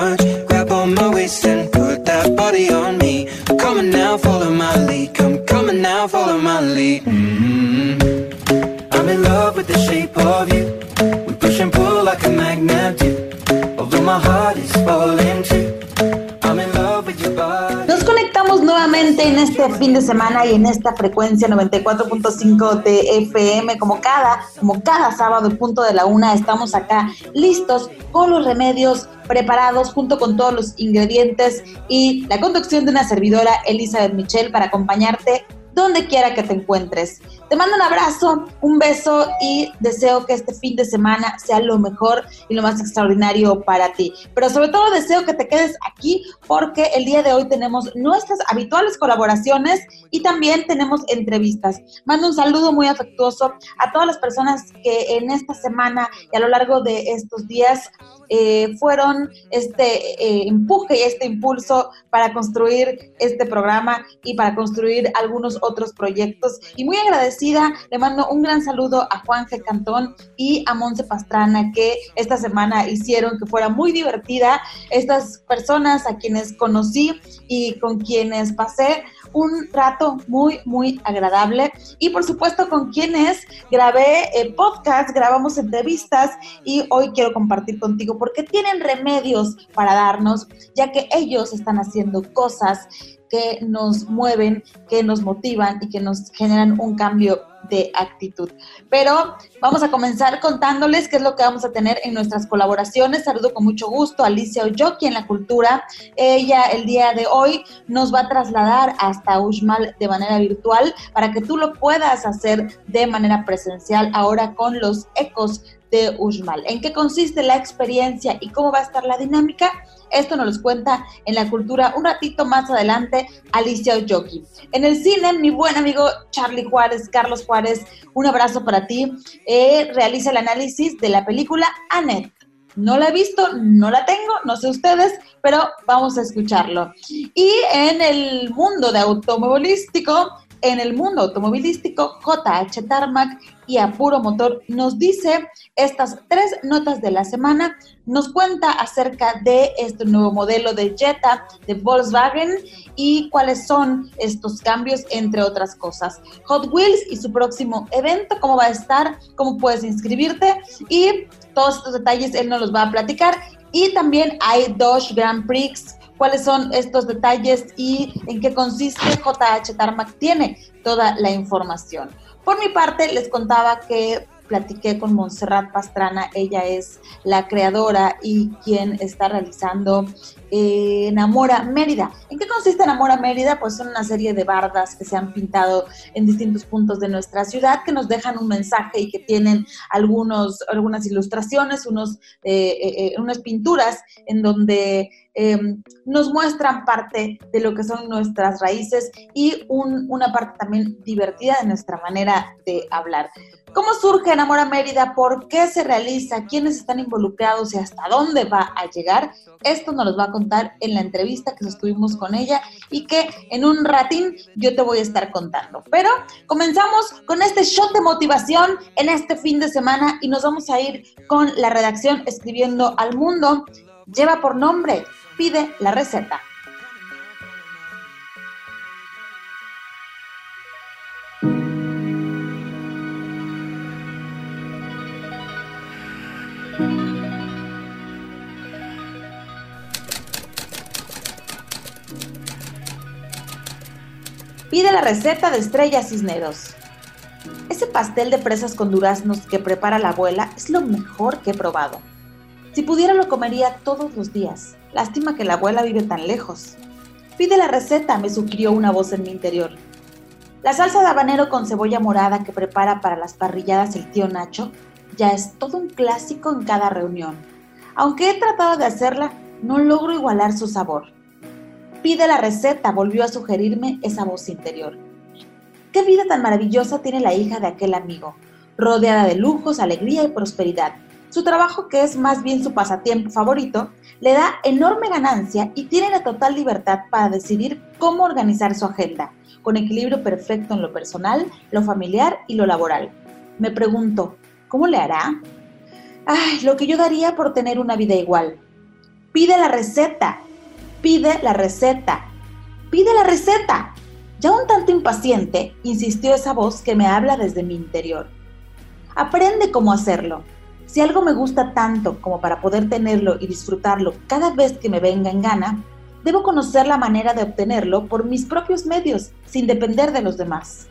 much. Grab on my waist and put that body on me. Come on now, follow my lead. Come, on now, follow my lead. Mm-hmm. I'm in love with the shape of you. We push and pull like a magnet do. Although my heart is falling too. En este fin de semana y en esta frecuencia 94.5 de FM, como cada, como cada sábado, en punto de la una, estamos acá listos con los remedios preparados junto con todos los ingredientes y la conducción de una servidora, Elizabeth Michelle, para acompañarte donde quiera que te encuentres. Te mando un abrazo, un beso y deseo que este fin de semana sea lo mejor y lo más extraordinario para ti. Pero sobre todo deseo que te quedes aquí porque el día de hoy tenemos nuestras habituales colaboraciones y también tenemos entrevistas. Mando un saludo muy afectuoso a todas las personas que en esta semana y a lo largo de estos días eh, fueron este eh, empuje y este impulso para construir este programa y para construir algunos otros proyectos. Y muy le mando un gran saludo a Juan G. Cantón y a Monse Pastrana que esta semana hicieron que fuera muy divertida. Estas personas a quienes conocí y con quienes pasé un rato muy, muy agradable. Y por supuesto con quienes grabé eh, podcast, grabamos entrevistas y hoy quiero compartir contigo porque tienen remedios para darnos, ya que ellos están haciendo cosas que nos mueven, que nos motivan y que nos generan un cambio de actitud. Pero vamos a comenzar contándoles qué es lo que vamos a tener en nuestras colaboraciones. Saludo con mucho gusto a Alicia Oyoki en la cultura. Ella el día de hoy nos va a trasladar hasta Uxmal de manera virtual para que tú lo puedas hacer de manera presencial ahora con los ecos de Uxmal. ¿En qué consiste la experiencia y cómo va a estar la dinámica? Esto nos los cuenta en la cultura un ratito más adelante Alicia Oyoki. En el cine, mi buen amigo Charlie Juárez, Carlos Juárez, un abrazo para ti. Eh, realiza el análisis de la película Annette. No la he visto, no la tengo, no sé ustedes, pero vamos a escucharlo. Y en el mundo de automovilístico, en el mundo automovilístico, JH Tarmac y Apuro Motor nos dice estas tres notas de la semana, nos cuenta acerca de este nuevo modelo de Jetta de Volkswagen y cuáles son estos cambios, entre otras cosas. Hot Wheels y su próximo evento, cómo va a estar, cómo puedes inscribirte y todos estos detalles él nos los va a platicar. Y también hay Dodge Grand Prix cuáles son estos detalles y en qué consiste JH Tarmac tiene toda la información. Por mi parte, les contaba que platiqué con Montserrat Pastrana, ella es la creadora y quien está realizando eh, Enamora Mérida. ¿En qué consiste Enamora Mérida? Pues son una serie de bardas que se han pintado en distintos puntos de nuestra ciudad que nos dejan un mensaje y que tienen algunos, algunas ilustraciones, unos, eh, eh, unas pinturas en donde nos muestran parte de lo que son nuestras raíces y una parte también divertida de nuestra manera de hablar. ¿Cómo surge Enamora Mérida? ¿Por qué se realiza? ¿Quiénes están involucrados y hasta dónde va a llegar? Esto nos lo va a contar en la entrevista que sostuvimos con ella y que en un ratín yo te voy a estar contando. Pero comenzamos con este shot de motivación en este fin de semana y nos vamos a ir con la redacción escribiendo al mundo. Lleva por nombre, pide la receta. Pide la receta de Estrella Cisneros. Ese pastel de presas con duraznos que prepara la abuela es lo mejor que he probado. Si pudiera lo comería todos los días. Lástima que la abuela vive tan lejos. Pide la receta, me sugirió una voz en mi interior. La salsa de habanero con cebolla morada que prepara para las parrilladas el tío Nacho ya es todo un clásico en cada reunión. Aunque he tratado de hacerla, no logro igualar su sabor. Pide la receta, volvió a sugerirme esa voz interior. Qué vida tan maravillosa tiene la hija de aquel amigo, rodeada de lujos, alegría y prosperidad. Su trabajo, que es más bien su pasatiempo favorito, le da enorme ganancia y tiene la total libertad para decidir cómo organizar su agenda, con equilibrio perfecto en lo personal, lo familiar y lo laboral. Me pregunto, ¿cómo le hará? Ay, lo que yo daría por tener una vida igual. Pide la receta, pide la receta, pide la receta. Ya un tanto impaciente, insistió esa voz que me habla desde mi interior. Aprende cómo hacerlo. Si algo me gusta tanto como para poder tenerlo y disfrutarlo cada vez que me venga en gana, debo conocer la manera de obtenerlo por mis propios medios, sin depender de los demás.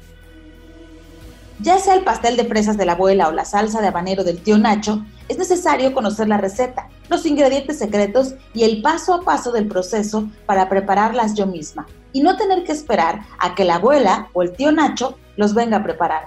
Ya sea el pastel de fresas de la abuela o la salsa de habanero del tío Nacho, es necesario conocer la receta, los ingredientes secretos y el paso a paso del proceso para prepararlas yo misma, y no tener que esperar a que la abuela o el tío Nacho los venga a preparar.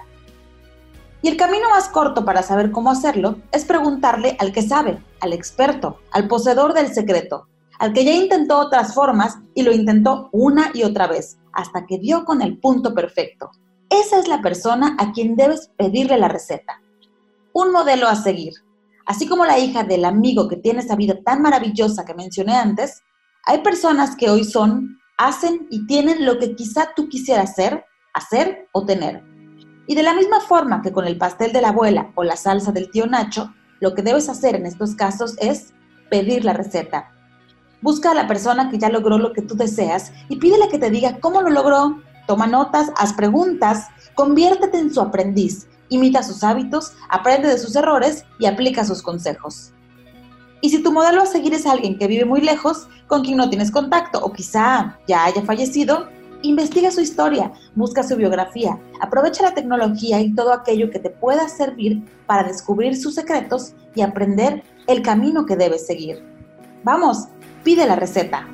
Y el camino más corto para saber cómo hacerlo es preguntarle al que sabe, al experto, al poseedor del secreto, al que ya intentó otras formas y lo intentó una y otra vez, hasta que dio con el punto perfecto. Esa es la persona a quien debes pedirle la receta. Un modelo a seguir. Así como la hija del amigo que tiene esa vida tan maravillosa que mencioné antes, hay personas que hoy son, hacen y tienen lo que quizá tú quisieras ser, hacer o tener. Y de la misma forma que con el pastel de la abuela o la salsa del tío Nacho, lo que debes hacer en estos casos es pedir la receta. Busca a la persona que ya logró lo que tú deseas y pídele que te diga cómo lo logró, Toma notas, haz preguntas, conviértete en su aprendiz, imita sus hábitos, aprende de sus errores y aplica sus consejos. Y si tu modelo a seguir es alguien que vive muy lejos, con quien no tienes contacto o quizá ya haya fallecido, investiga su historia, busca su biografía, aprovecha la tecnología y todo aquello que te pueda servir para descubrir sus secretos y aprender el camino que debes seguir. Vamos, pide la receta.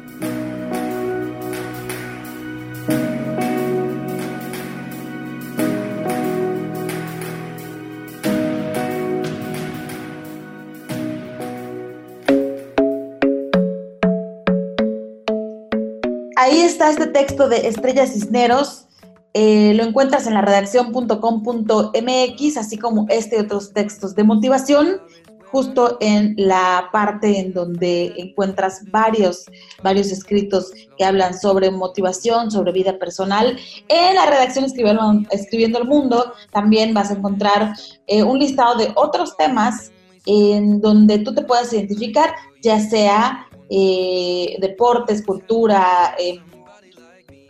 Este texto de Estrella Cisneros. Eh, lo encuentras en la redacción.com.mx, así como este y otros textos de motivación, justo en la parte en donde encuentras varios, varios escritos que hablan sobre motivación, sobre vida personal. En la redacción Escribiendo, Escribiendo el Mundo también vas a encontrar eh, un listado de otros temas en donde tú te puedas identificar, ya sea eh, deportes, cultura, eh,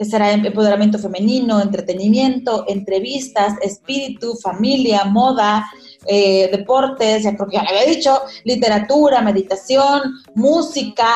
que será empoderamiento femenino, entretenimiento, entrevistas, espíritu, familia, moda, eh, deportes, ya creo que ya le había dicho, literatura, meditación, música,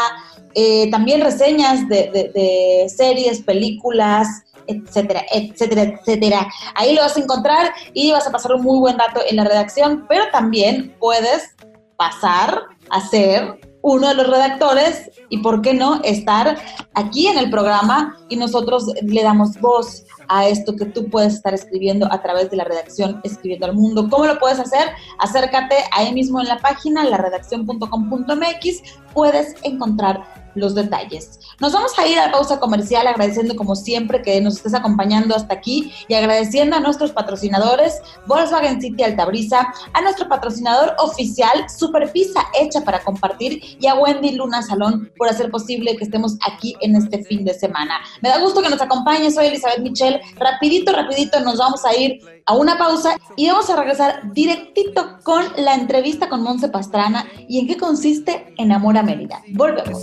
también reseñas de, series, películas, etcétera, etcétera, etcétera. Ahí lo vas a encontrar y vas a pasar un muy buen dato en la redacción, pero también puedes pasar a ser uno de los redactores y, ¿por qué no?, estar aquí en el programa y nosotros le damos voz a esto que tú puedes estar escribiendo a través de la redacción Escribiendo al Mundo. ¿Cómo lo puedes hacer? Acércate ahí mismo en la página, la redacción.com.mx, puedes encontrar los detalles. Nos vamos a ir a la pausa comercial agradeciendo como siempre que nos estés acompañando hasta aquí y agradeciendo a nuestros patrocinadores Volkswagen City Altabrisa, a nuestro patrocinador oficial Super Pizza hecha para compartir y a Wendy Luna Salón por hacer posible que estemos aquí en este fin de semana. Me da gusto que nos acompañes, soy Elizabeth Michelle. Rapidito, rapidito nos vamos a ir a una pausa y vamos a regresar directito con la entrevista con Monse Pastrana y en qué consiste Enamora Mérida. Volvemos.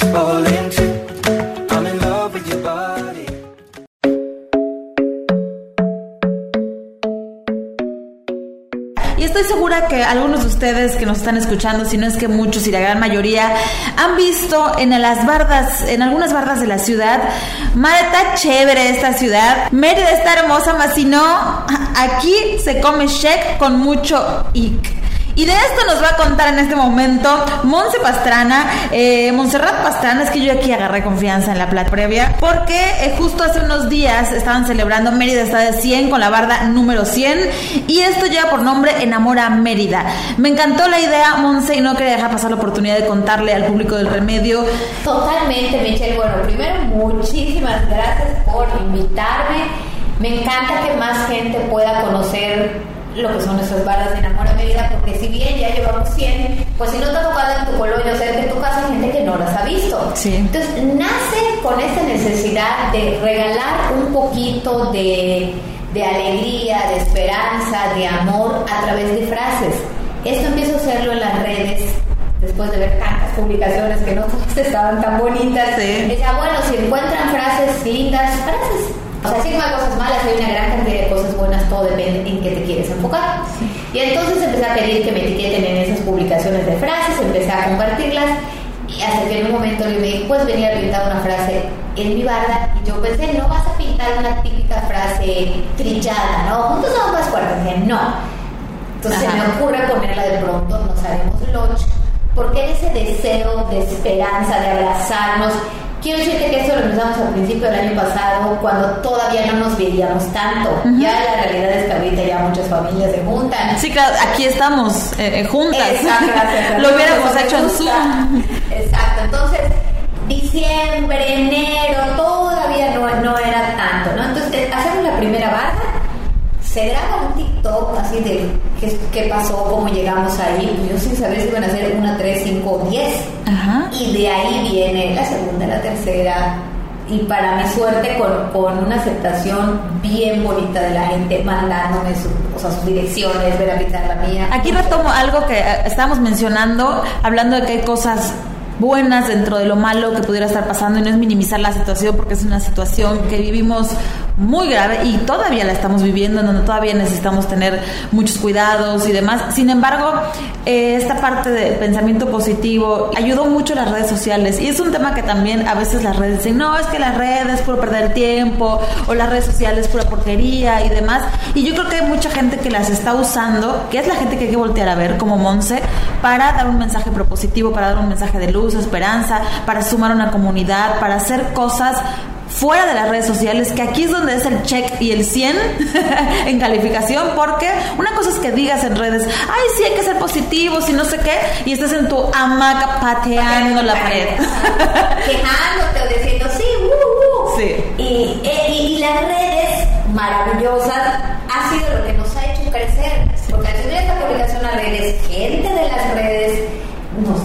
Y estoy segura que algunos de ustedes que nos están escuchando, si no es que muchos y la gran mayoría, han visto en las bardas, en algunas bardas de la ciudad, madre, está chévere esta ciudad, Mérida está hermosa, más si no, aquí se come shek con mucho ic. Y de esto nos va a contar en este momento Monse Pastrana, eh, Pastrana, es que yo aquí agarré confianza en la plata previa, porque eh, justo hace unos días estaban celebrando Mérida está de 100 con la barda número 100 y esto lleva por nombre Enamora Mérida. Me encantó la idea, Monse, y no quería dejar pasar la oportunidad de contarle al público del remedio. Totalmente, Michelle. Bueno, primero, muchísimas gracias por invitarme. Me encanta que más gente pueda conocer lo que son esas balas de enamora Mérida, porque si bien ya llevamos 100, pues si no te ha tocado en tu colonia o cerca de tu casa, hay gente que no las ha visto. Entonces, nace con esta necesidad de regalar un poquito de, de alegría, de esperanza, de amor a través de frases. Esto empiezo a hacerlo en las redes después de ver tantas publicaciones que no todas estaban tan bonitas. Sí. Decía, bueno, si encuentran frases lindas, frases o sea, si hay cosas malas, hay una gran cantidad de cosas buenas, todo depende en qué te quieres enfocar. Y entonces empecé a pedir que me etiqueten en esas publicaciones de frases, empecé a compartirlas y hasta que en un momento le dije, pues venía a pintar una frase en mi barda y yo pensé, no vas a pintar una típica frase trillada, ¿no? Juntos somos más fuertes. Dije, no. Entonces se me ocurre ponerla de pronto, nos haremos lunch, porque ese deseo de esperanza, de abrazarnos, Quiero decirte que esto lo empezamos al principio del año pasado, cuando todavía no nos veíamos tanto. Ya la realidad es que ahorita ya muchas familias se juntan. Sí, claro, aquí estamos eh, eh, juntas. Exacto, lo hubiéramos hecho en Zoom. Exacto, entonces diciembre, enero, todavía no, no era tanto, ¿no? Entonces hacemos la primera barra se graba un TikTok así de qué, pasó, cómo llegamos ahí. Yo sin saber si iban a ser una, tres, cinco diez. Y de ahí viene la segunda, la tercera. Y para mi suerte, con, con una aceptación bien bonita de la gente, mandándome o sea, sus direcciones, ver la mía. Aquí retomo algo que eh, estábamos mencionando, hablando de que hay cosas buenas dentro de lo malo que pudiera estar pasando y no es minimizar la situación porque es una situación que vivimos muy grave y todavía la estamos viviendo, en donde todavía necesitamos tener muchos cuidados y demás. Sin embargo, eh, esta parte de pensamiento positivo ayudó mucho las redes sociales y es un tema que también a veces las redes dicen, no, es que las redes es puro perder tiempo o las redes sociales pura porquería y demás. Y yo creo que hay mucha gente que las está usando, que es la gente que hay que voltear a ver como Monse, para dar un mensaje propositivo, para dar un mensaje de luz, esperanza, para sumar una comunidad, para hacer cosas fuera de las redes sociales, que aquí es donde es el check y el 100 en calificación, porque una cosa es que digas en redes, ay, sí, hay que ser positivos y no sé qué, y estás en tu hamaca pateando la pared. Quejándote o diciendo, sí, uh, uh. Sí. Y, eh, y, y, las redes maravillosas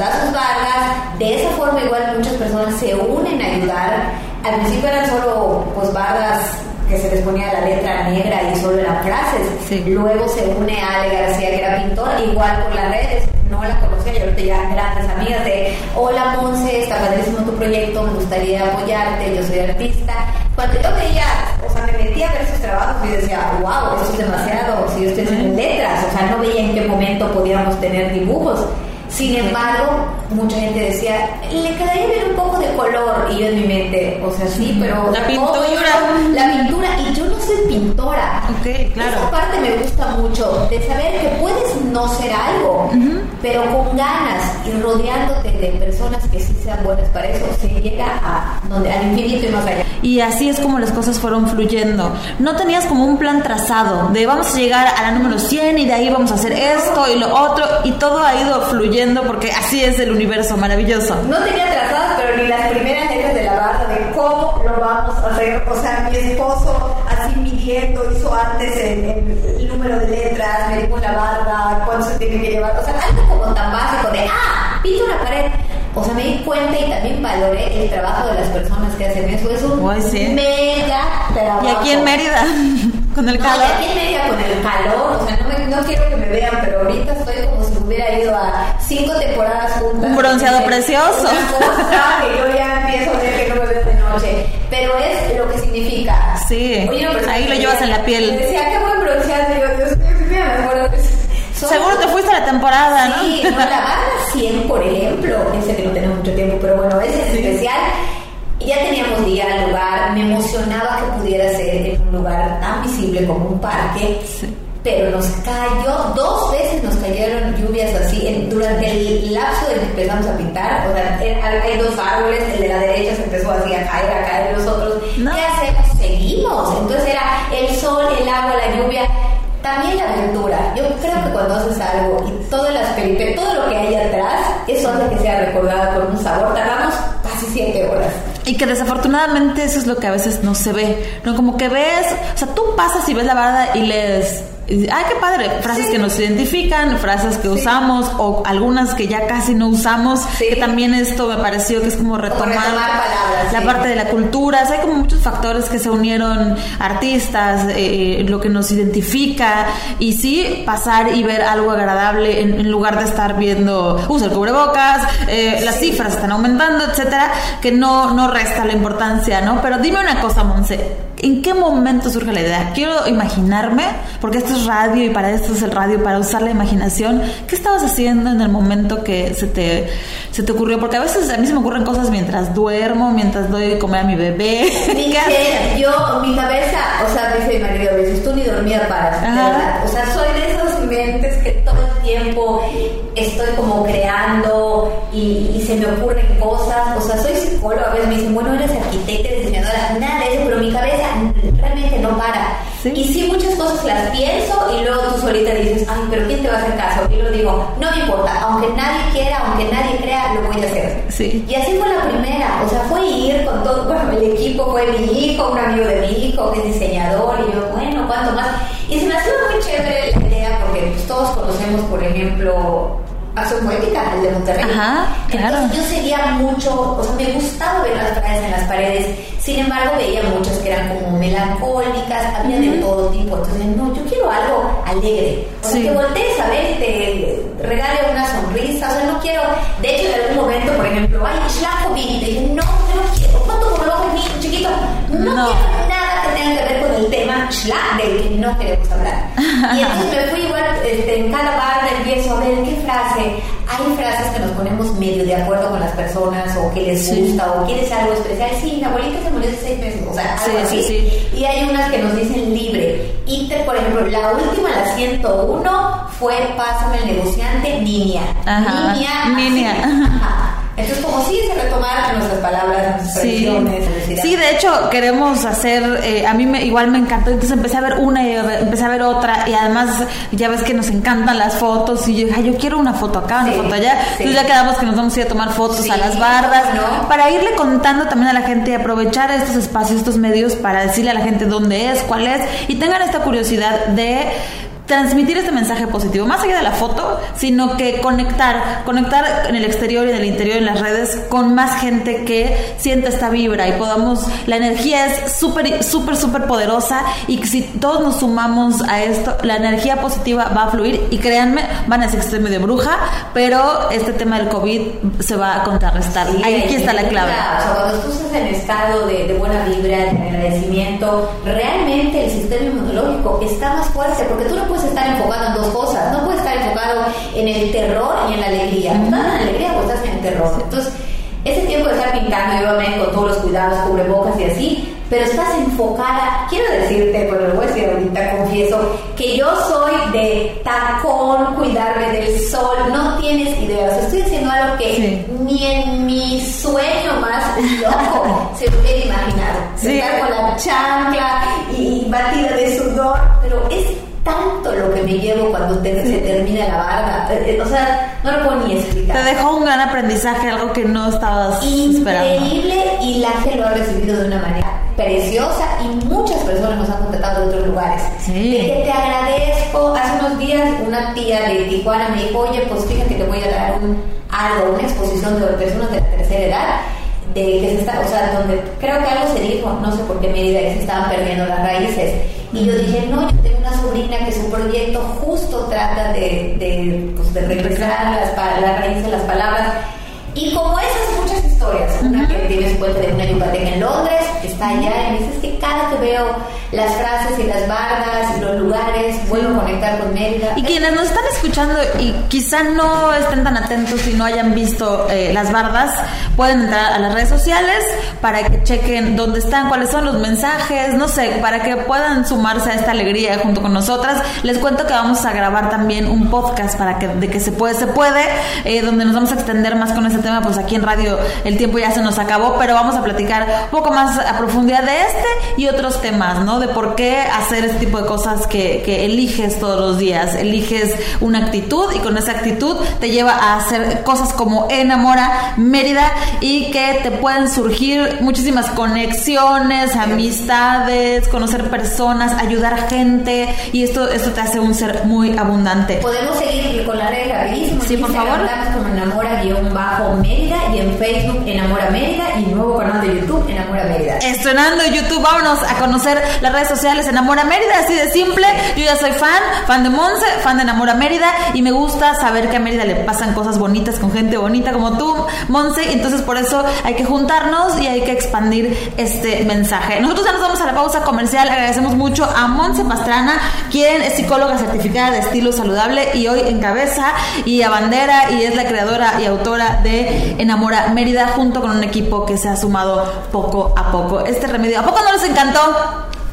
da sus barras, de esa forma igual muchas personas se unen a ayudar. Al principio eran solo pues barras que se les ponía la letra negra y solo eran frases. Luego se une a Ale García, que era pintor, igual por las redes. No la conocía, yo ahorita ya grandes amigas de Hola Monse, está padrísimo tu proyecto, me gustaría apoyarte, yo soy artista. Cuando yo veía, o sea, me metía a ver sus trabajos y decía, wow, eso es demasiado, si yo estoy en letras, o sea, no veía en qué momento podíamos tener dibujos. Sin embargo, mucha gente decía, le quedaría bien un poco de color. Y yo en mi mente, o sea, sí, pero. La pintura. la pintura. Y yo no soy pintora. Ok, claro. Esa parte me gusta mucho, de saber que puedes no ser algo, pero con ganas y rodeándote de personas que sí sean buenas para eso, se llega a donde, al infinito y más allá. Y así es como las cosas fueron fluyendo. No tenías como un plan trazado de vamos a llegar a la número 100 y de ahí vamos a hacer esto y lo otro, y todo ha ido fluyendo porque así es el universo maravilloso. No tenía trazadas, pero ni las primeras letras de la barra de cómo lo vamos a hacer. O sea, mi esposo así midiendo hizo antes el, número de letras, me dijo la barra, cuánto se tiene que llevar. O sea, algo como tan básico de, ah, pinto una pared. O sea, me di cuenta y también valoré el trabajo de las personas que hacen eso. Es un mega trabajo. Y aquí en Mérida, con el calor. y aquí en Mérida con el calor. O sea, no, no quiero que me vean, pero ahorita estoy como si hubiera ido a cinco temporadas juntas. Un bronceado precioso. Una cosa que yo ya empiezo a ver que no me veo de noche. Pero es lo que significa. Sí. Oye, ahí lo llevas en la piel. decía, qué buen bronceado. Digo, Dios mío, me Seguro te fuiste a la temporada, ¿no? Sí, no, la barra 100, por ejemplo, ese que no tenemos mucho tiempo, pero bueno, ese es especial. Ya teníamos día, lugar, me emocionaba que pudiera ser en un lugar tan visible como un parque. Pero nos cayó, dos veces nos cayeron lluvias así en, durante el lapso de que empezamos a pintar. O sea, hay dos árboles, el de la derecha se empezó así a caer, a caer los otros. ¿Qué hacemos? Seguimos. Entonces era el sol, el agua, la lluvia también la aventura. Yo creo que cuando haces algo y todas las peripecias, todo lo que hay atrás, eso hace que sea recordada con un sabor. Tardamos casi siete horas. Y que desafortunadamente eso es lo que a veces no se ve. No como que ves, o sea, tú pasas y ves la barda y les ay, qué padre, frases que nos identifican, frases que usamos o algunas que ya casi no usamos, que también esto me pareció que es como retomar, la parte de la cultura, hay como muchos factores que se unieron, artistas, eh, lo que nos identifica y sí, pasar y ver algo agradable en, lugar de estar viendo, usa el cubrebocas, eh, las cifras están aumentando, etcétera, que no, no resta la importancia, ¿no? Pero dime una cosa, Monse, ¿en qué momento surge la idea? Quiero imaginarme, porque esto radio y para esto es el radio, para usar la imaginación. ¿Qué estabas haciendo en el momento que se te, se te ocurrió? Porque a veces a mí se me ocurren cosas mientras duermo, mientras doy de comer a mi bebé. yo, mi cabeza, o sea, dice mi marido a veces, tú ni dormía para. O sea, soy de esos mentes que todo el tiempo estoy como creando y, se me ocurren cosas. O sea, soy psicóloga, a veces me dicen, bueno, eres arquitecta, diseñadora, nada de eso, pero mi cabeza realmente no para. Y sí, muchas cosas las pienso y luego tú solita dices, ay, pero ¿quién te va a hacer caso? Y lo digo, no me importa, aunque nadie quiera, aunque nadie crea, lo voy a hacer. Sí. Y así fue la primera, o sea, fue ir con todo, bueno, el equipo fue mi hijo, un amigo de mi hijo que es diseñador, y yo, bueno, ¿cuánto más? Y se me hace muy chévere la idea porque pues, todos conocemos, por ejemplo, Acción Poética, el de Monterrey. Ajá, claro. Entonces yo seguía mucho, o sea, me gustaba ver las frases en las paredes, sin embargo veía muchas que eran como melancólicas, había de todo tipo, entonces no, yo quiero algo alegre, o sea, que voltees a ver, te regale una sonrisa, o sea, no quiero, de hecho en algún momento, por ejemplo, ay, Schlaco y te dije, no, no quiero, ¿cuánto por lo niño chiquito? No, no, quiero nada que ver con el tema Schlag del que no queremos hablar. Y entonces me fui igual, este, en cada bar empiezo a ver qué frase hay frases que nos ponemos medio de acuerdo con las personas o que les gusta o quieres algo especial. Sí, mi abuelita se murió hace seis meses, o sea, algo así. Y hay unas que nos dicen libre. Y por ejemplo, la última, la 101, fue Pásame el negociante, niña. Ajá. Niña. Niña. Entonces, como si se retomaran nuestras palabras, nuestras sí. Sí, de hecho, queremos hacer, eh, a mí me, igual me encantó, entonces empecé a ver una y empecé a ver otra, y además ya ves que nos encantan las fotos, y yo dije, yo quiero una foto acá, una foto allá, entonces ya quedamos que nos vamos a ir a tomar fotos a las bardas, para irle contando también a la gente y aprovechar estos espacios, estos medios para decirle a la gente dónde es, cuál es, y tengan esta curiosidad de transmitir este mensaje positivo, más allá de la foto, sino que conectar, conectar en el exterior y en el interior, en las redes, con más gente que siente esta vibra y podamos, la energía es súper, súper, súper poderosa y que si todos nos sumamos a esto, la energía positiva va a fluir y créanme, van a decir que estoy medio bruja, pero este tema del COVID se va a contrarrestar. Ahí aquí está la clave. O sea, cuando tú estás en estado de, de buena vibra, de agradecimiento, realmente el sistema inmunológico está más fuerte porque tú no puedes estar enfocado en dos cosas, no puedes estar enfocado en el terror y en la alegría. No estás en la alegría o estás en el terror. Entonces, ese tiempo de estar pintando, obviamente con todos los cuidados, cubrebocas y así, pero estás enfocada, quiero decirte, pero lo voy a decir ahorita, confieso, que yo soy de tacón, cuidarme del sol, no tienes idea, o sea, estoy haciendo algo que ni en mi sueño más loco se hubiera imaginado, sí. estar con la chancla y batida de sudor, pero es tanto lo que me llevo cuando se termina la barba. Eh, eh, o sea, no lo puedo ni explicar. Te dejó un gran aprendizaje, algo que no estabas esperando. Increíble y la gente lo ha recibido de una manera preciosa y muchas personas nos han contactado de otros lugares. Sí. De que te agradezco. Hace unos días una tía de Tijuana me dijo, oye, pues fíjate que te voy a dar un, algo, una exposición de personas de la tercera edad de que se está, o sea, donde creo que algo se dijo, no sé por qué medida que se estaban perdiendo las raíces. Y yo dije, no, yo tengo una sobrina que su proyecto justo trata de, de, pues, de regresar las, las raíces de las palabras. Y como esas muchas historias. Una que tiene su cuenta de una yucateca en Londres, está allá y me dice es que cada que veo las frases y las bardas y los lugares, vuelvo a conectar con Mérida. Y quienes nos están escuchando y quizá no estén tan atentos y no hayan visto eh, las bardas, pueden entrar a las redes sociales para que chequen dónde están, cuáles son los mensajes, no sé, para que puedan sumarse a esta alegría junto con nosotras. Les cuento que vamos a grabar también un podcast para que de que se puede, se puede, eh, donde nos vamos a extender más con ese tema, pues aquí en radio el tiempo ya se nos acabó, pero vamos a platicar un poco más a profundidad de este y otros temas, ¿no? De por qué hacer este tipo de cosas que, que eliges todos los días, eliges una actitud y con esa actitud te lleva a hacer cosas como Enamora Mérida y que te pueden surgir muchísimas conexiones, amistades, conocer personas, ayudar a gente y esto, esto te hace un ser muy abundante. Podemos seguir con la rapidísimo. Sí, por favor. como Enamora-Mérida y en Facebook Enamora Mérida y nuevo canal de YouTube Enamora Mérida. Estrenando YouTube, vámonos a conocer las redes sociales Enamora Mérida, así de simple. Yo ya soy fan, fan de Monse, fan de Enamora Mérida y me gusta saber que a Mérida le pasan cosas bonitas con gente bonita como tú, Monse. Entonces por eso hay que juntarnos y hay que expandir este mensaje. Nosotros ya nos vamos a la pausa comercial. Agradecemos mucho a Monse Pastrana, quien es psicóloga certificada de estilo saludable y hoy encabeza y a bandera y es la creadora y autora de Enamora Mérida junto con un equipo que se ha sumado poco a poco. Este remedio, ¿a poco no les encantó?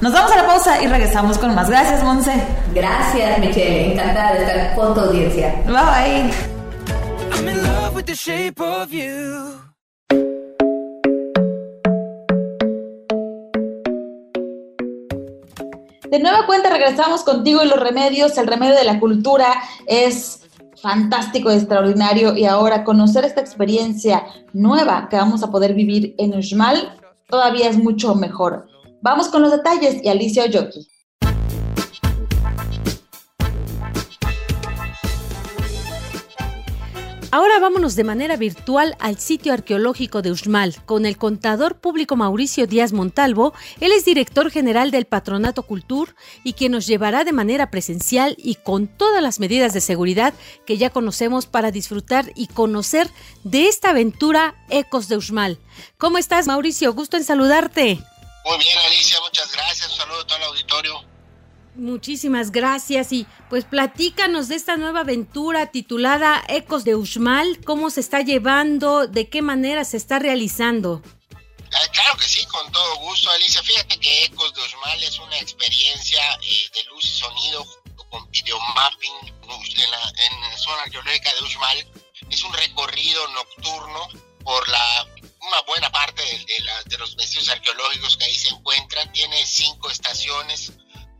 Nos vamos a la pausa y regresamos con más. Gracias, Monse. Gracias, Michelle. Encantada de estar con tu audiencia. Bye bye. I'm in love with the shape of you. De nueva cuenta regresamos contigo y los remedios. El remedio de la cultura es fantástico, extraordinario y ahora conocer esta experiencia nueva que vamos a poder vivir en Uxmal todavía es mucho mejor. Vamos con los detalles y Alicia Oyoki. Ahora vámonos de manera virtual al sitio arqueológico de Uxmal con el contador público Mauricio Díaz Montalvo. Él es director general del Patronato Cultur y quien nos llevará de manera presencial y con todas las medidas de seguridad que ya conocemos para disfrutar y conocer de esta aventura Ecos de Uxmal. ¿Cómo estás, Mauricio? Gusto en saludarte. Muy bien, Alicia, muchas gracias. Un saludo a todo el auditorio. Muchísimas gracias y pues platícanos de esta nueva aventura titulada Ecos de Uxmal, cómo se está llevando, de qué manera se está realizando. Ah, claro que sí, con todo gusto, Alicia. Fíjate que Ecos de Uxmal es una experiencia eh, de luz y sonido junto con videomapping en la, en zona arqueológica de Uxmal. Es un recorrido nocturno por la una buena parte de, de los vestidos arqueológicos que ahí se encuentran. Tiene cinco estaciones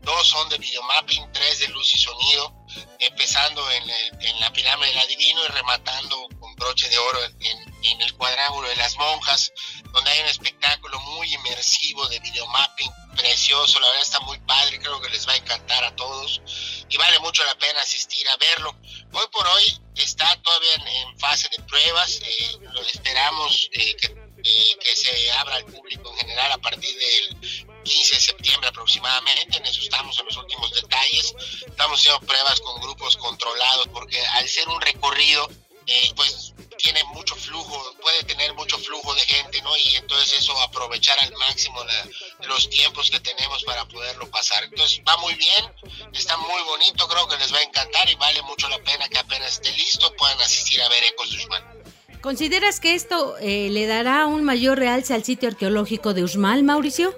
dos son de videomapping, tres de luz y sonido, empezando en, la pirámide del adivino y rematando con broche de oro en, el cuadrángulo de las monjas, donde hay un espectáculo muy inmersivo de videomapping, precioso, la verdad está muy padre, creo que les va a encantar a todos y vale mucho la pena asistir a verlo. Hoy por hoy está todavía en, en fase de pruebas, eh, lo esperamos eh, que, eh, que se abra al público en general a partir del 15 de septiembre aproximadamente, en eso estamos en los últimos detalles, estamos haciendo pruebas con grupos controlados porque al ser un recorrido, eh, pues tiene mucho flujo, puede tener mucho flujo de gente, ¿no? Y entonces eso aprovechar al máximo la, los tiempos que tenemos para poderlo pasar. Entonces va muy bien, está muy bonito, creo que les va a encantar y vale mucho la pena que apenas esté listo puedan asistir a ver Ecos de Usman. ¿Consideras que esto eh, le dará un mayor realce al sitio arqueológico de Usmal, Mauricio?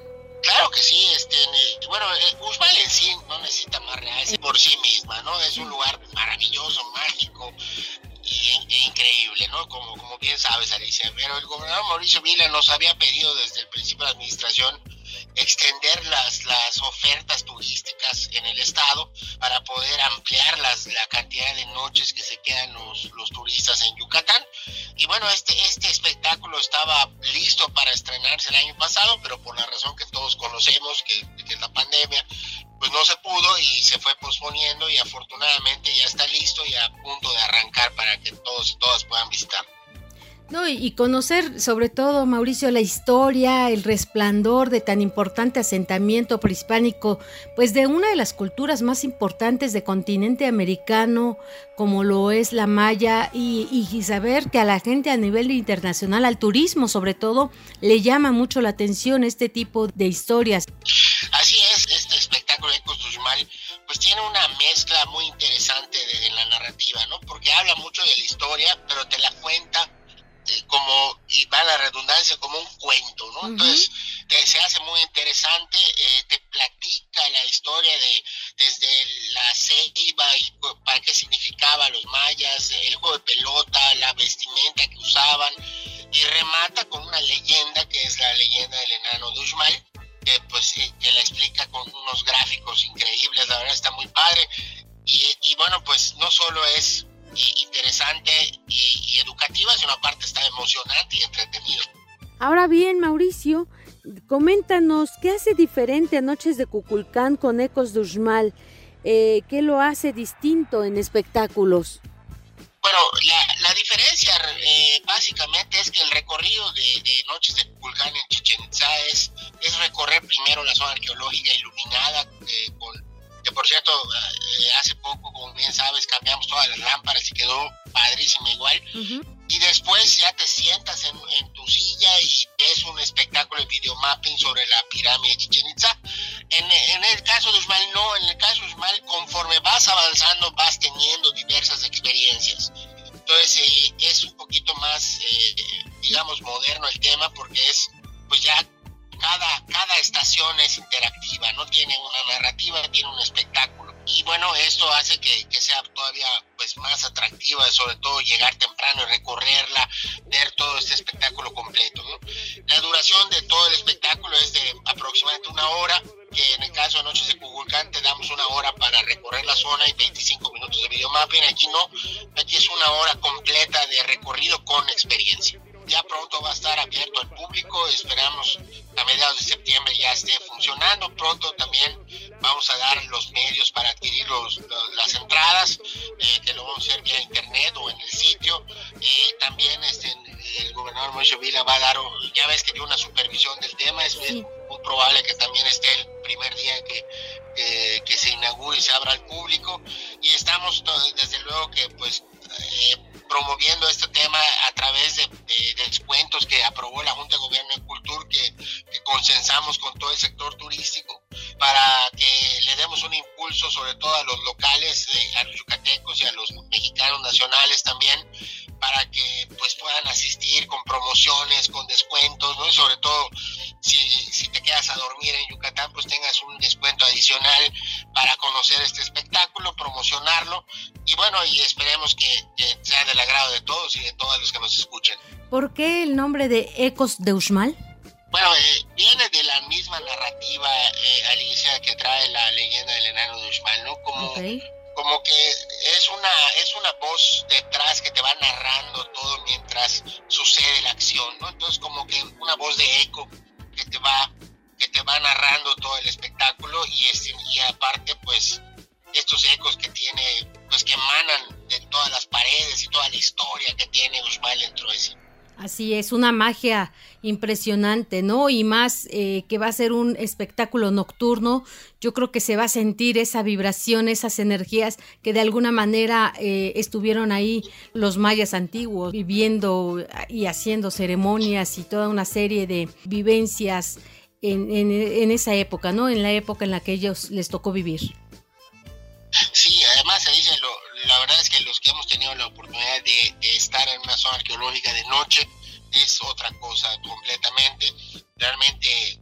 Claro que sí, este, bueno, eh, Uxmal en sí no necesita más realce por sí misma, ¿no? Es un lugar maravilloso, mágico y, e increíble, ¿no? Como, como bien sabes, Alicia. Pero el gobernador Mauricio Vila nos había pedido desde el principio de la administración extender las, las ofertas turísticas en el estado para poder ampliar las, la cantidad de noches que se quedan los, los turistas en Yucatán. Y bueno, este, este espectáculo estaba listo para estrenarse el año pasado, pero por la razón que todos conocemos, que, que es la pandemia, pues no se pudo y se fue posponiendo y afortunadamente ya está listo y a punto de arrancar para que todos y todas puedan visitar. No, y conocer sobre todo, Mauricio, la historia, el resplandor de tan importante asentamiento prehispánico, pues de una de las culturas más importantes de continente americano, como lo es la maya, y, y saber que a la gente a nivel internacional, al turismo sobre todo, le llama mucho la atención este tipo de historias. Así es, este espectáculo de Costusmal pues tiene una mezcla muy interesante de, la narrativa, ¿no? Porque habla mucho de la historia, pero te la cuenta como, y va la redundancia, como un cuento, ¿no? Entonces, se hace muy interesante, eh, te platica la historia de desde la ceiba y para qué significaba los mayas, el juego de pelota, la vestimenta que usaban, y remata con una leyenda que es la leyenda del enano Dushmal, que pues que la explica con unos gráficos increíbles, la verdad está muy padre, y, y bueno, pues no solo es interesante y, educativa, sino aparte está emocionante y entretenido. Ahora bien, Mauricio, coméntanos, ¿qué hace diferente a Noches de Cuculcán con Ecos de Uxmal? Eh, ¿Qué lo hace distinto en espectáculos? Bueno, la, diferencia eh, básicamente es que el recorrido de, Noches de Cuculcán en Chichen Itza es, es recorrer primero la zona arqueológica iluminada eh, con que por cierto, eh, hace poco, como bien sabes, cambiamos todas las lámparas y quedó padrísima igual. Y después ya te sientas en, tu silla y ves un espectáculo de videomapping sobre la pirámide de Chichen Itza. En, el caso de Usmal, no, en el caso de Usmal, conforme vas avanzando, vas teniendo diversas experiencias. Entonces eh, es un poquito más, eh, digamos, moderno el tema porque es, pues ya cada, cada estación es interactiva, no tiene una narrativa, tiene un espectáculo. Y bueno, esto hace que, que, sea todavía pues más atractiva, sobre todo llegar temprano y recorrerla, ver todo este espectáculo completo. La duración de todo el espectáculo es de aproximadamente una hora, que en el caso de Noches de Cuculcán te damos una hora para recorrer la zona y 25 minutos de videomapping. Aquí no, aquí es una hora completa de recorrido con experiencia ya pronto va a estar abierto al público, esperamos a mediados de septiembre ya esté funcionando, pronto también vamos a dar los medios que también esté el primer día que, que se inaugure y se abra al público, y estamos desde nombre de Ecos de Uxmal? Es, una magia impresionante, ¿no? Y más eh, que va a ser un espectáculo nocturno, yo creo que se va a sentir esa vibración, esas energías que de alguna manera eh, estuvieron ahí los mayas antiguos, viviendo y haciendo ceremonias y toda una serie de vivencias en, esa época, ¿no? En la época en la que ellos les tocó vivir. Sí, además dice lo, la verdad es que los que hemos tenido la oportunidad de, estar en una zona arqueológica de noche es otra cosa completamente. Realmente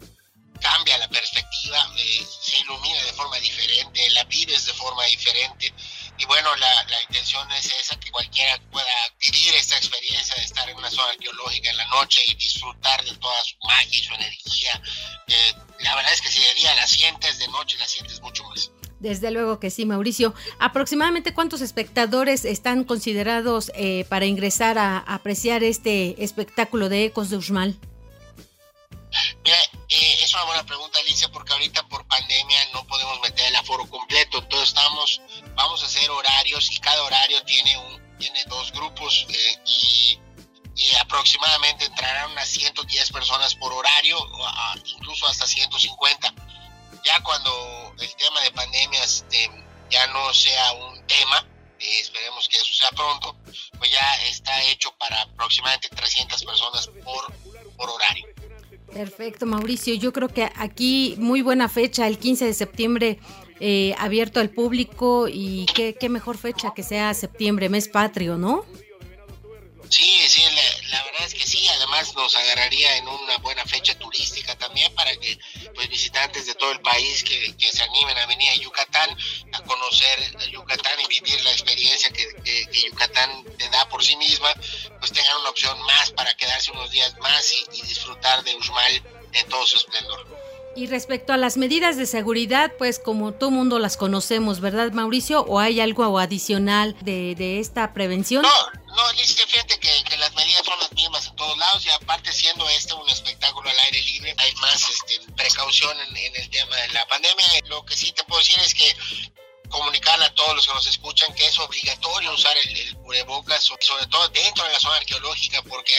cambia la perspectiva, eh, se ilumina de forma diferente, la vives de forma diferente. Y bueno, la, la, intención es esa, que cualquiera pueda vivir esta experiencia de estar en una zona arqueológica en la noche y disfrutar de toda su magia y su energía. Eh, la verdad es que si de día la sientes, de noche la sientes mucho más. Desde luego que sí, Mauricio. ¿Aproximadamente cuántos espectadores están considerados eh, para ingresar a, apreciar este espectáculo de Ecos de Uxmal? Mira, eh, es una buena pregunta, Alicia, porque ahorita por pandemia no podemos meter el aforo completo. Entonces estamos, vamos a hacer horarios y cada horario tiene un, tiene dos grupos eh, y y aproximadamente entrarán unas 110 personas por horario, incluso hasta 150. Ya cuando el tema de pandemias este, ya no sea un tema, eh, esperemos que eso sea pronto, pues ya está hecho para aproximadamente 300 personas por, por horario. Perfecto, Mauricio. Yo creo que aquí muy buena fecha, el 15 de septiembre, eh, abierto al público y qué, qué mejor fecha que sea septiembre, mes patrio, ¿no? Sí, sí, la, verdad es que sí, además nos agarraría en una buena fecha turística también para que pues visitantes de todo el país que, se animen a venir a Yucatán a conocer Yucatán y vivir la experiencia que, Yucatán te da por sí misma, pues tengan una opción más para quedarse unos días más y, disfrutar de Uxmal en todo su esplendor. Y respecto a las medidas de seguridad, pues como todo mundo las conocemos, ¿verdad, Mauricio? ¿O hay algo adicional de, de esta prevención? No, no, Alicia, fíjate que, medidas son las mismas en todos lados y aparte siendo este un espectáculo al aire libre, hay más este, precaución en, en el tema de la pandemia. Lo que sí te puedo decir es que comunicarle a todos los que nos escuchan que es obligatorio usar el, el cubrebocas, sobre todo dentro de la zona arqueológica, porque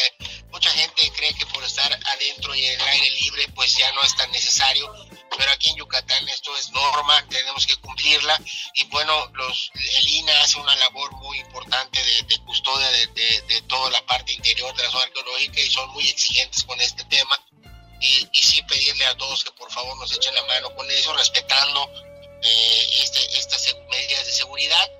mucha gente cree que por estar adentro y en el aire libre, pues ya no es tan necesario. Pero aquí en Yucatán esto es norma, tenemos que cumplirla. Y bueno, los, el INA hace una labor muy importante de, custodia de, de, toda la parte interior de la zona arqueológica y son muy exigentes con este tema. Y, y sí pedirle a todos que por favor nos echen la mano con eso, respetando eh, este, estas medidas de seguridad.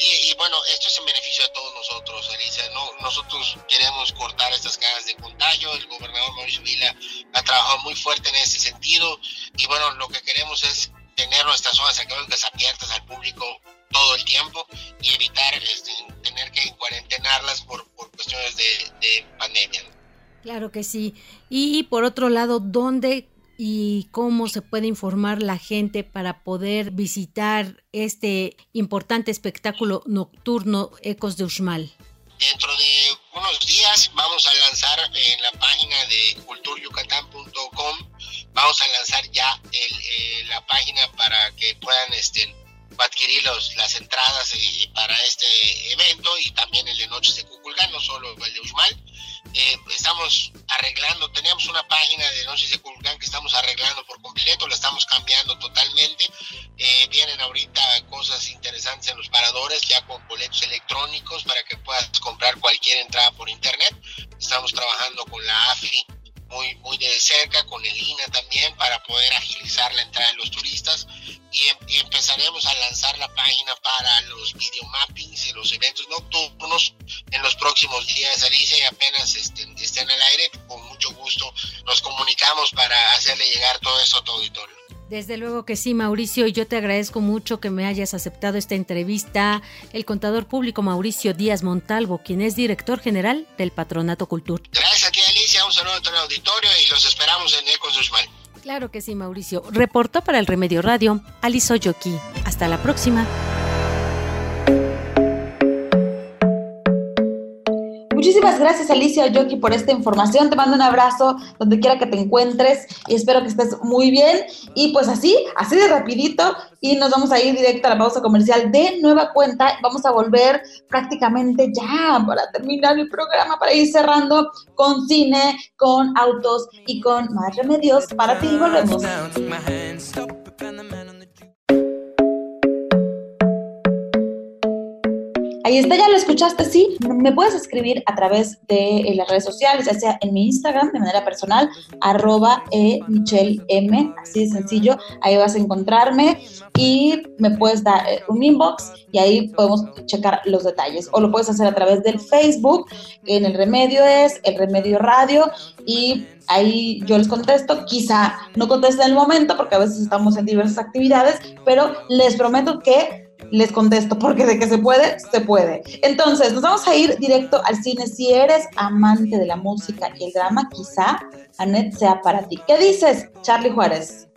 Y, bueno, esto es en beneficio de todos nosotros, Alicia. No, nosotros queremos cortar estas cajas de contagio. El gobernador Mauricio Vila ha trabajado muy fuerte en ese sentido. Y bueno, lo que queremos es tener nuestras zonas arqueológicas abiertas al público todo el tiempo y evitar este, tener que cuarentenarlas por, por cuestiones de, de pandemia. Claro que sí. Y por otro lado, ¿dónde y cómo se puede informar la gente para poder visitar este importante espectáculo nocturno Ecos de Uxmal? Dentro de unos días vamos a lanzar en la página de culturyucatán.com, vamos a lanzar ya eh, la página para que puedan este, adquirir los, las entradas eh, para este evento y también el de Noches de Cuculcán, no solo el de Uxmal eh, estamos arreglando, tenemos una página de Noches de Culcán que estamos arreglando por completo, la estamos cambiando totalmente. Eh, vienen ahorita cosas interesantes en los paradores, ya con boletos electrónicos para que puedas comprar cualquier entrada por internet. Estamos trabajando con la AFI muy, muy de cerca, con el INA también, para poder agilizar la entrada de los turistas. Y, em, empezaremos a lanzar la página para los videomappings y los eventos nocturnos en los próximos días, Alicia, y apenas estén, estén al aire, con mucho gusto nos comunicamos para hacerle llegar todo eso a tu auditorio. Desde luego que sí, Mauricio, y yo te agradezco mucho que me hayas aceptado esta entrevista. El contador público Mauricio Díaz Montalvo, quien es director general del Patronato Cultura. Gracias a el auditorio y los esperamos en Ecos Usman. Claro que sí, Mauricio. Reportó para el Remedio Radio, Aliso Yoki. Hasta la próxima. Muchísimas gracias Alicia Yoki por esta información. Te mando un abrazo donde quiera que te encuentres y espero que estés muy bien. Y pues así, así de rapidito y nos vamos a ir directo a la pausa comercial de nueva cuenta. Vamos a volver prácticamente ya para terminar el programa, para ir cerrando con cine, con autos y con más remedios para ti. Volvemos. Ahí está, ya lo escuchaste, sí. Me puedes escribir a través de eh, las redes sociales, ya sea en mi Instagram de manera personal, arroba e Michelle así de sencillo. Ahí vas a encontrarme y me puedes dar eh, un inbox y ahí podemos checar los detalles. O lo puedes hacer a través del Facebook, en el remedio es el remedio radio y ahí yo les contesto, quizá no conteste en el momento porque a veces estamos en diversas actividades, pero les prometo que les contesto, porque de que se puede, se puede. Entonces, nos vamos a ir directo al cine. Si eres amante de la música y el drama, quizá Annette sea para ti. ¿Qué dices, Charlie Juárez?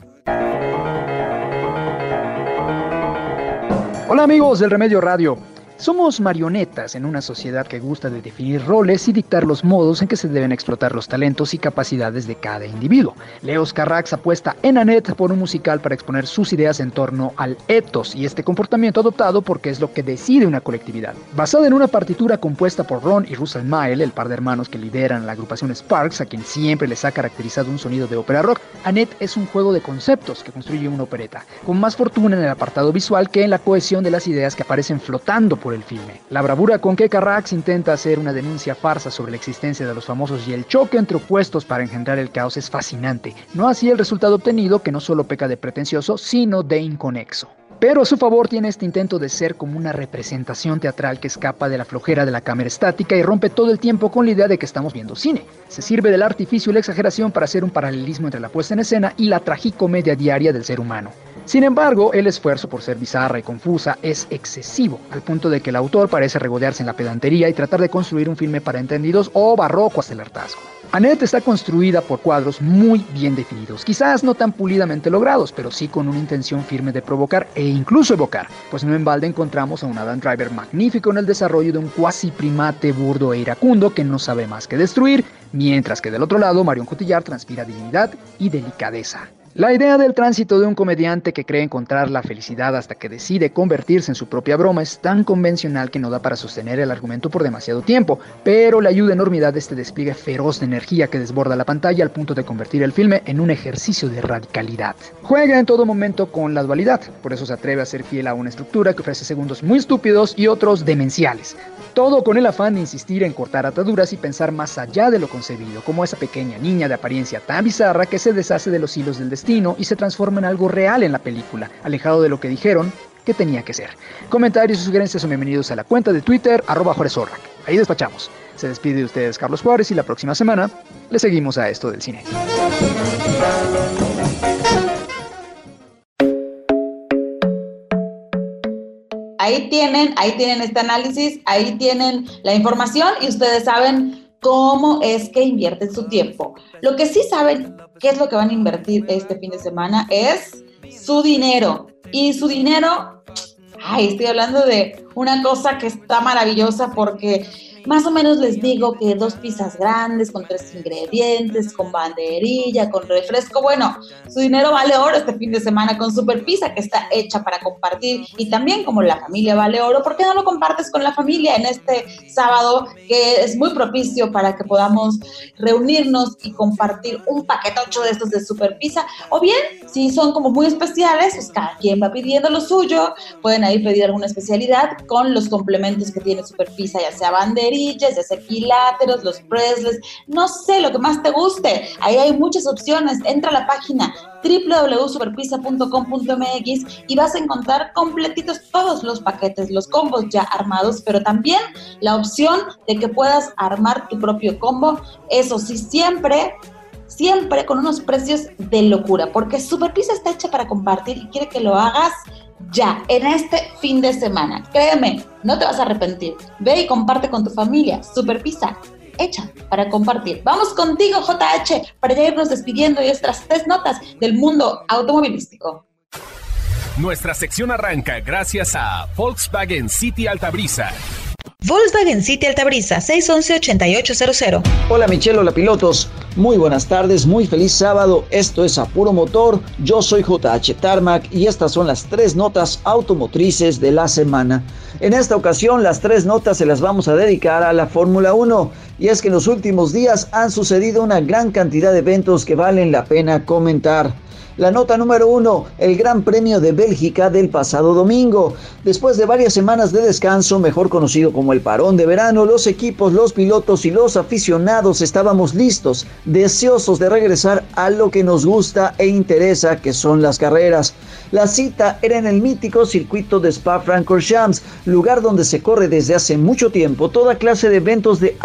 Hola amigos del Remedio Radio. Somos marionetas en una sociedad que gusta de definir roles y dictar los modos en que se deben explotar los talentos y capacidades de cada individuo. Leos Carrax apuesta en Annette por un musical para exponer sus ideas en torno al ethos y este comportamiento adoptado porque es lo que decide una colectividad. Basada en una partitura compuesta por Ron y Russell Mile, el par de hermanos que lideran la agrupación Sparks, a quien siempre les ha caracterizado un sonido de ópera rock, Annette es un juego de conceptos que construye una opereta, con más fortuna en el apartado visual que en la cohesión de las ideas que aparecen flotando el filme. La bravura con que Carrax intenta hacer una denuncia farsa sobre la existencia de los famosos y el choque entre opuestos para engendrar el caos es fascinante. No así el resultado obtenido, que no solo peca de pretencioso, sino de inconexo. Pero a su favor tiene este intento de ser como una representación teatral que escapa de la flojera de la cámara estática y rompe todo el tiempo con la idea de que estamos viendo cine. Se sirve del artificio y la exageración para hacer un paralelismo entre la puesta en escena y la tragicomedia diaria del ser humano. Sin embargo, el esfuerzo por ser bizarra y confusa es excesivo, al punto de que el autor parece regodearse en la pedantería y tratar de construir un filme para entendidos o barroco hasta el hartazgo. Annette está construida por cuadros muy bien definidos, quizás no tan pulidamente logrados, pero sí con una intención firme de provocar e incluso evocar, pues no en balde encontramos a un Adam Driver magnífico en el desarrollo de un cuasi primate burdo e iracundo que no sabe más que destruir, mientras que del otro lado Marion Cotillard transpira dignidad y delicadeza. La idea del tránsito de un comediante que cree encontrar la felicidad hasta que decide convertirse en su propia broma es tan convencional que no da para sostener el argumento por demasiado tiempo, pero le ayuda enormidad este despliegue feroz de energía que desborda la pantalla al punto de convertir el filme en un ejercicio de radicalidad. Juega en todo momento con la dualidad, por eso se atreve a ser fiel a una estructura que ofrece segundos muy estúpidos y otros demenciales. Todo con el afán de insistir en cortar ataduras y pensar más allá de lo concebido, como esa pequeña niña de apariencia tan bizarra que se deshace de los hilos del y se transforma en algo real en la película, alejado de lo que dijeron que tenía que ser. Comentarios y sugerencias son bienvenidos a la cuenta de Twitter, arroba Ahí despachamos. Se despide de ustedes Carlos Juárez y la próxima semana le seguimos a esto del cine. Ahí tienen, ahí tienen este análisis, ahí tienen la información y ustedes saben cómo es que invierten su tiempo. Lo que sí saben qué es lo que van a invertir este fin de semana es su dinero. Y su dinero, ay, estoy hablando de una cosa que está maravillosa porque más o menos les digo que dos pizzas grandes con tres ingredientes, con banderilla, con refresco. Bueno, su dinero vale oro este fin de semana con Super Pizza que está hecha para compartir y también como la familia vale oro, ¿por qué no lo compartes con la familia en este sábado que es muy propicio para que podamos reunirnos y compartir un paquetocho de estos de Super Pizza? O bien, si son como muy especiales, pues cada quien va pidiendo lo suyo, pueden ahí pedir alguna especialidad con los complementos que tiene Super Pizza, ya sea banderilla sea equiláteros, los presles, no sé, lo que más te guste. Ahí hay muchas opciones. Entra a la página www.superpizza.com.mx y vas a encontrar completitos todos los paquetes, los combos ya armados, pero también la opción de que puedas armar tu propio combo. Eso sí, siempre siempre con unos precios de locura, porque Super Pizza está hecha para compartir y quiere que lo hagas ya, en este fin de semana. Créeme, no te vas a arrepentir. Ve y comparte con tu familia. Super Pizza, hecha para compartir. Vamos contigo, JH, para ya irnos despidiendo y estas tres notas del mundo automovilístico. Nuestra sección arranca gracias a Volkswagen City Altabrisa Volkswagen City Altabrisa 611-8800. Hola Michelle, hola pilotos. Muy buenas tardes, muy feliz sábado. Esto es Apuro Motor. Yo soy JH Tarmac y estas son las tres notas automotrices de la semana. En esta ocasión las tres notas se las vamos a dedicar a la Fórmula 1. Y es que en los últimos días han sucedido una gran cantidad de eventos que valen la pena comentar. La nota número uno, el Gran Premio de Bélgica del pasado domingo. Después de varias semanas de descanso, mejor conocido como el parón de verano, los equipos, los pilotos y los aficionados estábamos listos, deseosos de regresar a lo que nos gusta e interesa, que son las carreras. La cita era en el mítico circuito de Spa-Francorchamps, lugar donde se corre desde hace mucho tiempo toda clase de eventos de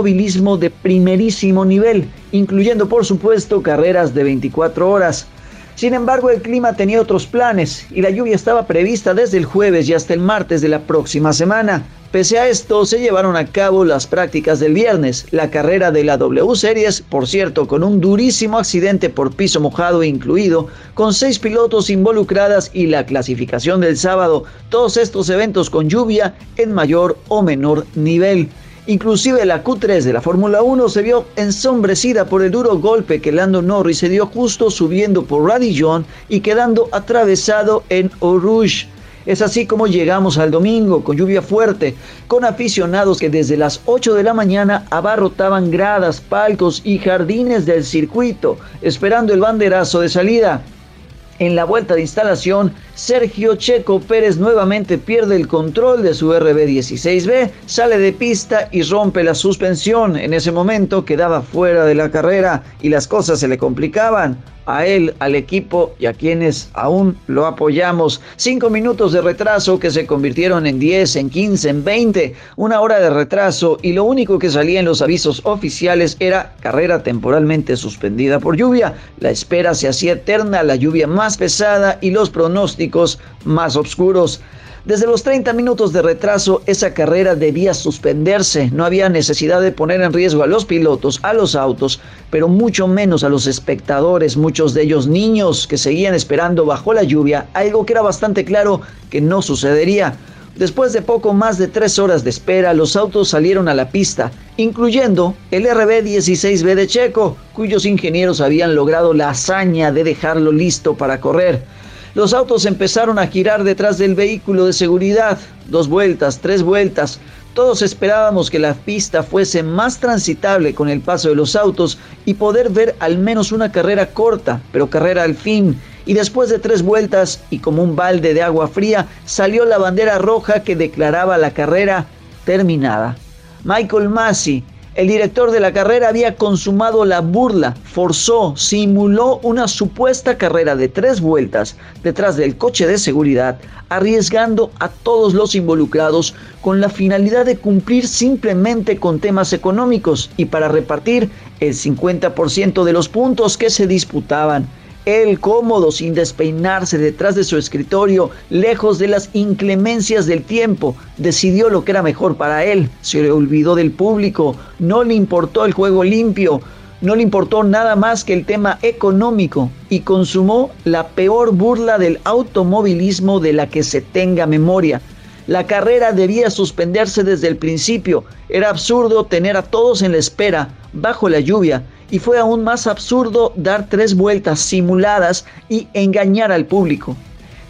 automovilismo de primerísimo nivel, incluyendo por supuesto carreras de 24 horas. Sin embargo, el clima tenía otros planes y la lluvia estaba prevista desde el jueves y hasta el martes de la próxima semana. Pese a esto, se llevaron a cabo las prácticas del viernes, la carrera de la W Series, por cierto, con un durísimo accidente por piso mojado incluido, con seis pilotos involucradas y la clasificación del sábado, todos estos eventos con lluvia en mayor o menor nivel. Inclusive la Q3 de la Fórmula 1 se vio ensombrecida por el duro golpe que Lando Norris se dio justo subiendo por Radillon y quedando atravesado en Eau Rouge. Es así como llegamos al domingo con lluvia fuerte, con aficionados que desde las 8 de la mañana abarrotaban gradas, palcos y jardines del circuito, esperando el banderazo de salida. En la vuelta de instalación, Sergio Checo Pérez nuevamente pierde el control de su RB16B, sale de pista y rompe la suspensión. En ese momento quedaba fuera de la carrera y las cosas se le complicaban a él, al equipo y a quienes aún lo apoyamos. Cinco minutos de retraso que se convirtieron en 10, en 15, en 20, una hora de retraso y lo único que salía en los avisos oficiales era carrera temporalmente suspendida por lluvia. La espera se hacía eterna, la lluvia más pesada y los pronósticos más oscuros. Desde los 30 minutos de retraso, esa carrera debía suspenderse. No había necesidad de poner en riesgo a los pilotos, a los autos, pero mucho menos a los espectadores, muchos de ellos niños que seguían esperando bajo la lluvia, algo que era bastante claro que no sucedería. Después de poco más de tres horas de espera, los autos salieron a la pista, incluyendo el RB16B de Checo, cuyos ingenieros habían logrado la hazaña de dejarlo listo para correr. Los autos empezaron a girar detrás del vehículo de seguridad, dos vueltas, tres vueltas. Todos esperábamos que la pista fuese más transitable con el paso de los autos y poder ver al menos una carrera corta, pero carrera al fin. Y después de tres vueltas y como un balde de agua fría, salió la bandera roja que declaraba la carrera terminada. Michael Massey, el director de la carrera había consumado la burla, forzó, simuló una supuesta carrera de tres vueltas detrás del coche de seguridad, arriesgando a todos los involucrados con la finalidad de cumplir simplemente con temas económicos y para repartir el 50% de los puntos que se disputaban. Él cómodo, sin despeinarse detrás de su escritorio, lejos de las inclemencias del tiempo, decidió lo que era mejor para él. Se le olvidó del público, no le importó el juego limpio, no le importó nada más que el tema económico y consumó la peor burla del automovilismo de la que se tenga memoria. La carrera debía suspenderse desde el principio. Era absurdo tener a todos en la espera, bajo la lluvia, y fue aún más absurdo dar tres vueltas simuladas y engañar al público.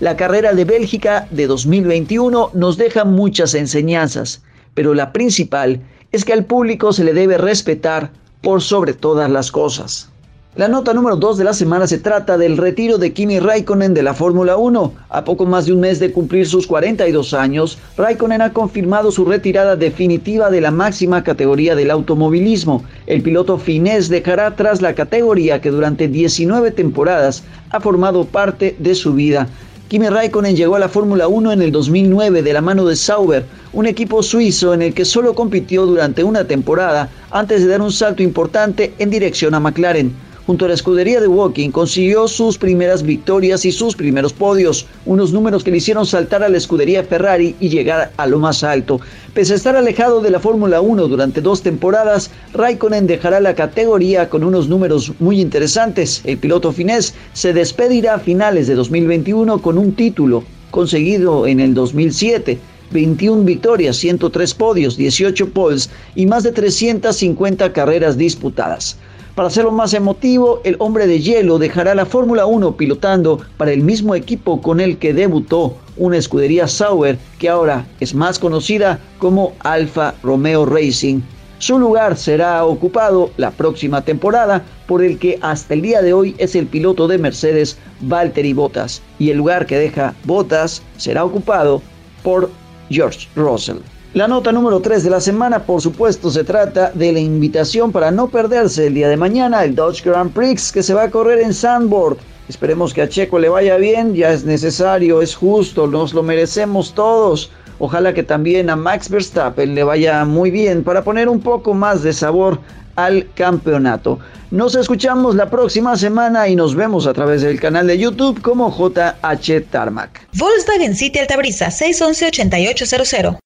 La carrera de Bélgica de 2021 nos deja muchas enseñanzas, pero la principal es que al público se le debe respetar por sobre todas las cosas. La nota número 2 de la semana se trata del retiro de Kimi Raikkonen de la Fórmula 1. A poco más de un mes de cumplir sus 42 años, Raikkonen ha confirmado su retirada definitiva de la máxima categoría del automovilismo. El piloto finés dejará atrás la categoría que durante 19 temporadas ha formado parte de su vida. Kimi Raikkonen llegó a la Fórmula 1 en el 2009 de la mano de Sauber, un equipo suizo en el que solo compitió durante una temporada antes de dar un salto importante en dirección a McLaren. Junto a la escudería de Walking consiguió sus primeras victorias y sus primeros podios, unos números que le hicieron saltar a la escudería Ferrari y llegar a lo más alto. Pese a estar alejado de la Fórmula 1 durante dos temporadas, Raikkonen dejará la categoría con unos números muy interesantes. El piloto finés se despedirá a finales de 2021 con un título conseguido en el 2007. 21 victorias, 103 podios, 18 poles y más de 350 carreras disputadas. Para hacerlo más emotivo, el hombre de hielo dejará la Fórmula 1 pilotando para el mismo equipo con el que debutó, una escudería Sauer que ahora es más conocida como Alfa Romeo Racing. Su lugar será ocupado la próxima temporada por el que hasta el día de hoy es el piloto de Mercedes Valtteri Bottas y el lugar que deja Bottas será ocupado por George Russell. La nota número 3 de la semana, por supuesto, se trata de la invitación para no perderse el día de mañana el Dodge Grand Prix que se va a correr en Sandboard. Esperemos que a Checo le vaya bien, ya es necesario, es justo, nos lo merecemos todos. Ojalá que también a Max Verstappen le vaya muy bien para poner un poco más de sabor al campeonato. Nos escuchamos la próxima semana y nos vemos a través del canal de YouTube como JH Tarmac. Volkswagen City Altabrisa 611 8800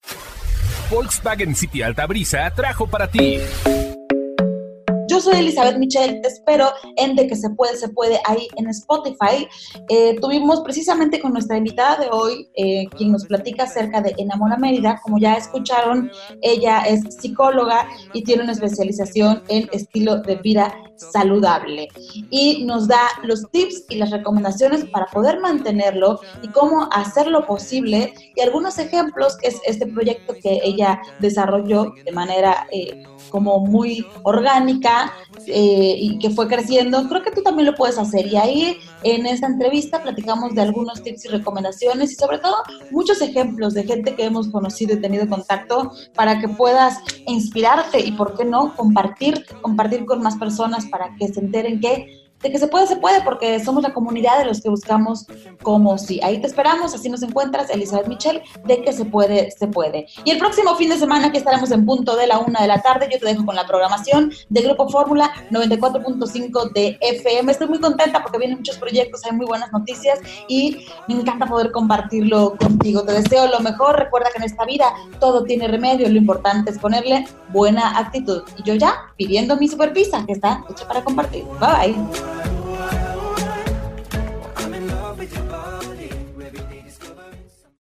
Volkswagen City Altabrisa trajo para ti. Yo soy Elizabeth Michel, te espero en De que se puede, se puede ahí en Spotify. Eh, tuvimos precisamente con nuestra invitada de hoy, eh, quien nos platica acerca de Enamora Mérida. Como ya escucharon, ella es psicóloga y tiene una especialización en estilo de vida saludable y nos da los tips y las recomendaciones para poder mantenerlo y cómo hacerlo posible y algunos ejemplos que es este proyecto que ella desarrolló de manera eh, como muy orgánica eh, y que fue creciendo, creo que tú también lo puedes hacer. Y ahí en esta entrevista platicamos de algunos tips y recomendaciones y sobre todo muchos ejemplos de gente que hemos conocido y tenido contacto para que puedas inspirarte y, ¿por qué no?, compartir, compartir con más personas para que se enteren que de que se puede, se puede, porque somos la comunidad de los que buscamos como si. Ahí te esperamos, así nos encuentras, Elizabeth Michel, de que se puede, se puede. Y el próximo fin de semana que estaremos en punto de la una de la tarde, yo te dejo con la programación de Grupo Fórmula 94.5 de FM. Estoy muy contenta porque vienen muchos proyectos, hay muy buenas noticias y me encanta poder compartirlo contigo. Te deseo lo mejor, recuerda que en esta vida todo tiene remedio, lo importante es ponerle buena actitud. Y yo ya pidiendo mi super pizza que está hecha para compartir. Bye bye.